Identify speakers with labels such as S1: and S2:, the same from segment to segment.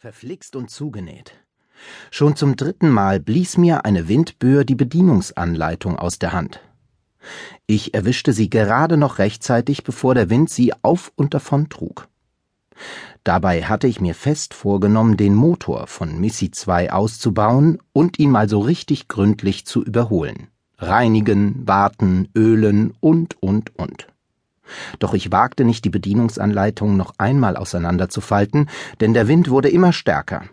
S1: Verflixt und zugenäht. Schon zum dritten Mal blies mir eine Windböe die Bedienungsanleitung aus der Hand. Ich erwischte sie gerade noch rechtzeitig, bevor der Wind sie auf und davon trug. Dabei hatte ich mir fest vorgenommen, den Motor von Missy 2 auszubauen und ihn mal so richtig gründlich zu überholen. Reinigen, warten, ölen und, und, und. Doch ich wagte nicht, die Bedienungsanleitung noch einmal auseinanderzufalten, denn der Wind wurde immer stärker.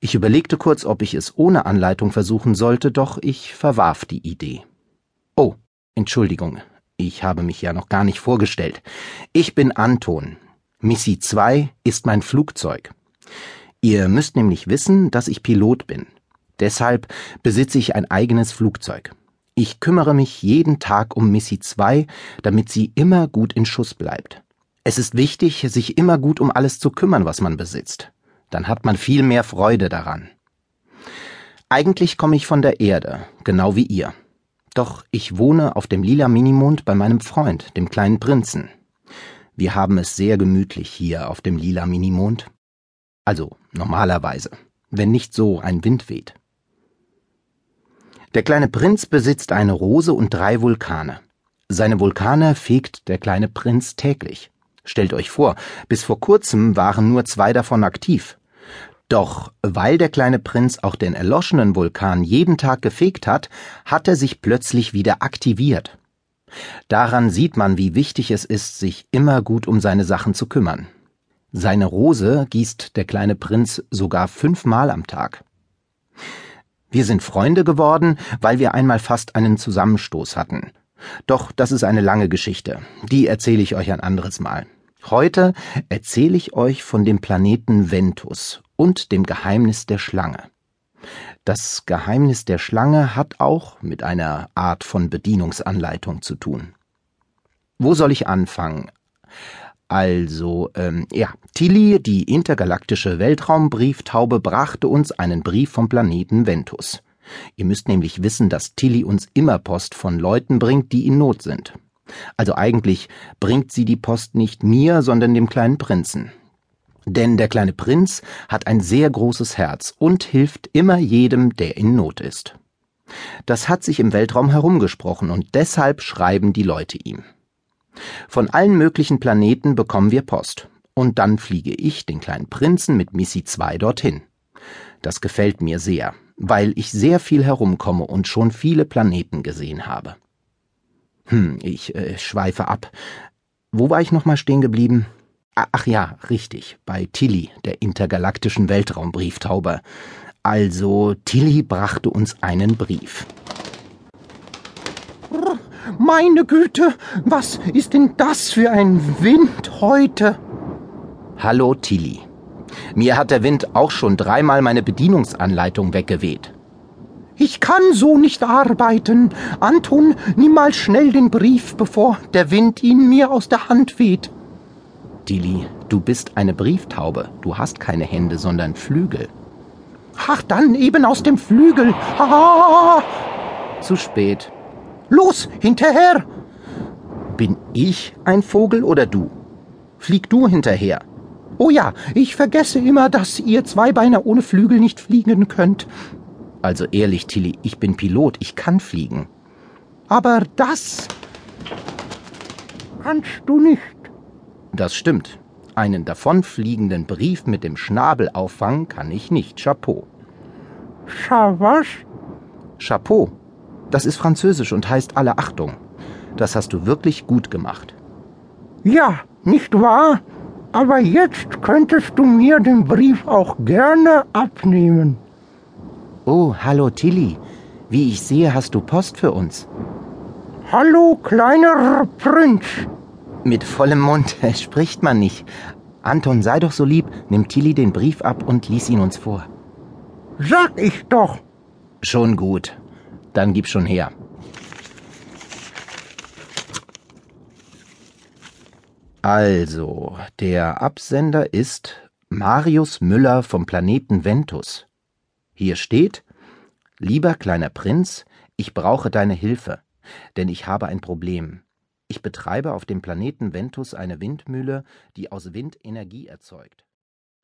S1: Ich überlegte kurz, ob ich es ohne Anleitung versuchen sollte, doch ich verwarf die Idee. Oh, Entschuldigung, ich habe mich ja noch gar nicht vorgestellt. Ich bin Anton. Missy 2 ist mein Flugzeug. Ihr müsst nämlich wissen, dass ich Pilot bin. Deshalb besitze ich ein eigenes Flugzeug. Ich kümmere mich jeden Tag um Missy 2, damit sie immer gut in Schuss bleibt. Es ist wichtig, sich immer gut um alles zu kümmern, was man besitzt. Dann hat man viel mehr Freude daran. Eigentlich komme ich von der Erde, genau wie ihr. Doch ich wohne auf dem lila Minimond bei meinem Freund, dem kleinen Prinzen. Wir haben es sehr gemütlich hier auf dem lila Minimond. Also normalerweise, wenn nicht so ein Wind weht. Der kleine Prinz besitzt eine Rose und drei Vulkane. Seine Vulkane fegt der kleine Prinz täglich. Stellt euch vor, bis vor kurzem waren nur zwei davon aktiv. Doch weil der kleine Prinz auch den erloschenen Vulkan jeden Tag gefegt hat, hat er sich plötzlich wieder aktiviert. Daran sieht man, wie wichtig es ist, sich immer gut um seine Sachen zu kümmern. Seine Rose gießt der kleine Prinz sogar fünfmal am Tag. Wir sind Freunde geworden, weil wir einmal fast einen Zusammenstoß hatten. Doch das ist eine lange Geschichte. Die erzähle ich euch ein anderes Mal. Heute erzähle ich euch von dem Planeten Ventus und dem Geheimnis der Schlange. Das Geheimnis der Schlange hat auch mit einer Art von Bedienungsanleitung zu tun. Wo soll ich anfangen? Also, ähm, ja, Tilly, die intergalaktische Weltraumbrieftaube, brachte uns einen Brief vom Planeten Ventus. Ihr müsst nämlich wissen, dass Tilly uns immer Post von Leuten bringt, die in Not sind. Also eigentlich bringt sie die Post nicht mir, sondern dem kleinen Prinzen. Denn der kleine Prinz hat ein sehr großes Herz und hilft immer jedem, der in Not ist. Das hat sich im Weltraum herumgesprochen und deshalb schreiben die Leute ihm. Von allen möglichen Planeten bekommen wir Post. Und dann fliege ich, den kleinen Prinzen, mit Missy 2 dorthin. Das gefällt mir sehr, weil ich sehr viel herumkomme und schon viele Planeten gesehen habe. Hm, ich äh, schweife ab. Wo war ich nochmal stehen geblieben? Ach ja, richtig, bei Tilly, der intergalaktischen Weltraumbrieftaube. Also, Tilly brachte uns einen Brief.
S2: Meine Güte, was ist denn das für ein Wind heute?
S1: Hallo, Tilly. Mir hat der Wind auch schon dreimal meine Bedienungsanleitung weggeweht.
S2: Ich kann so nicht arbeiten. Anton, nimm mal schnell den Brief, bevor der Wind ihn mir aus der Hand weht.
S1: Tilly, du bist eine Brieftaube. Du hast keine Hände, sondern Flügel.
S2: Ach, dann eben aus dem Flügel. Ah!
S1: Zu spät.
S2: Los, hinterher!
S1: Bin ich ein Vogel oder du? Flieg du hinterher.
S2: Oh ja, ich vergesse immer, dass ihr Zweibeiner ohne Flügel nicht fliegen könnt.
S1: Also ehrlich, Tilly, ich bin Pilot, ich kann fliegen.
S2: Aber das kannst du nicht.
S1: Das stimmt. Einen davonfliegenden Brief mit dem Schnabel auffangen kann ich nicht. Chapeau.
S2: Scha was?
S1: Chapeau. Das ist Französisch und heißt alle Achtung. Das hast du wirklich gut gemacht.
S2: Ja, nicht wahr? Aber jetzt könntest du mir den Brief auch gerne abnehmen.
S1: Oh, hallo Tilly. Wie ich sehe, hast du Post für uns.
S2: Hallo, kleiner Prinz.
S1: Mit vollem Mund spricht man nicht. Anton, sei doch so lieb, nimm Tilly den Brief ab und lies ihn uns vor.
S2: Sag ich doch.
S1: Schon gut. Dann gib schon her. Also, der Absender ist Marius Müller vom Planeten Ventus. Hier steht Lieber kleiner Prinz, ich brauche deine Hilfe, denn ich habe ein Problem. Ich betreibe auf dem Planeten Ventus eine Windmühle, die aus Wind Energie erzeugt.